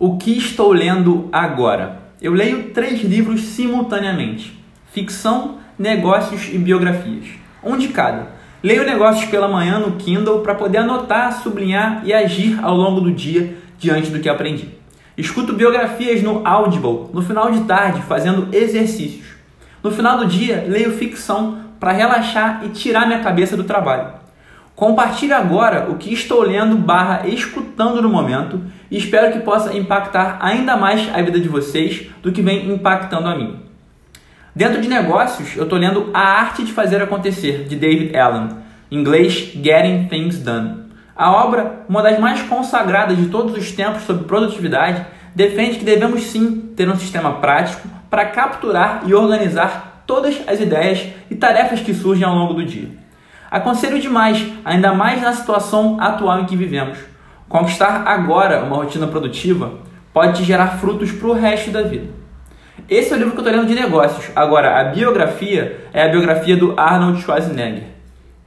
O que estou lendo agora? Eu leio três livros simultaneamente: ficção, negócios e biografias. Um de cada. Leio negócios pela manhã no Kindle para poder anotar, sublinhar e agir ao longo do dia diante do que aprendi. Escuto biografias no Audible no final de tarde, fazendo exercícios. No final do dia, leio ficção para relaxar e tirar minha cabeça do trabalho. Compartilhe agora o que estou lendo barra escutando no momento e espero que possa impactar ainda mais a vida de vocês do que vem impactando a mim. Dentro de negócios, eu estou lendo A Arte de Fazer Acontecer, de David Allen, em inglês Getting Things Done. A obra, uma das mais consagradas de todos os tempos sobre produtividade, defende que devemos sim ter um sistema prático para capturar e organizar todas as ideias e tarefas que surgem ao longo do dia. Aconselho demais, ainda mais na situação atual em que vivemos. Conquistar agora uma rotina produtiva pode te gerar frutos para o resto da vida. Esse é o livro que eu estou lendo de negócios. Agora, a biografia é a biografia do Arnold Schwarzenegger.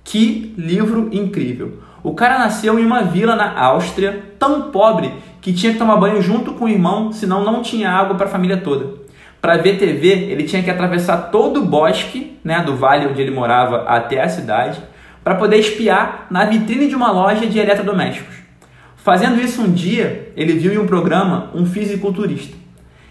Que livro incrível! O cara nasceu em uma vila na Áustria, tão pobre que tinha que tomar banho junto com o irmão, senão não tinha água para a família toda. Para ver TV, ele tinha que atravessar todo o bosque né, do vale onde ele morava até a cidade para poder espiar na vitrine de uma loja de eletrodomésticos. Fazendo isso um dia, ele viu em um programa um fisiculturista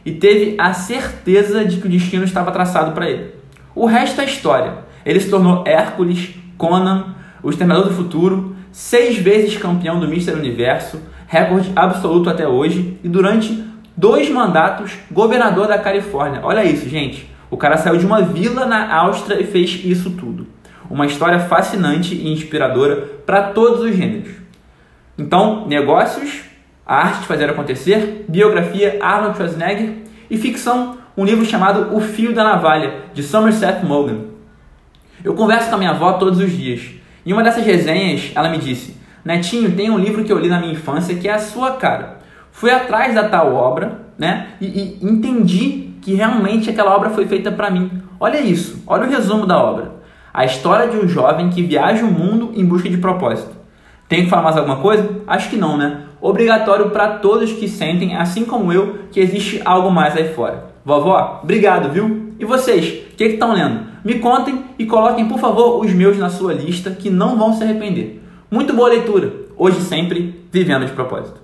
e teve a certeza de que o destino estava traçado para ele. O resto é história. Ele se tornou Hércules, Conan, o Exterminador do Futuro, seis vezes campeão do Mister Universo, recorde absoluto até hoje, e durante dois mandatos, governador da Califórnia. Olha isso, gente. O cara saiu de uma vila na Áustria e fez isso tudo. Uma história fascinante e inspiradora para todos os gêneros. Então, negócios, a arte de fazer acontecer, biografia Arnold Schwarzenegger e ficção, um livro chamado O Fio da Navalha, de Somerset Maugham. Eu converso com a minha avó todos os dias. Em uma dessas resenhas, ela me disse: Netinho, tem um livro que eu li na minha infância que é a sua cara. Fui atrás da tal obra, né? E, e entendi que realmente aquela obra foi feita para mim. Olha isso, olha o resumo da obra. A história de um jovem que viaja o mundo em busca de propósito. Tem que falar mais alguma coisa? Acho que não, né? Obrigatório para todos que sentem, assim como eu, que existe algo mais aí fora. Vovó, obrigado, viu? E vocês, o que estão lendo? Me contem e coloquem, por favor, os meus na sua lista, que não vão se arrepender. Muito boa leitura. Hoje sempre, vivendo de propósito.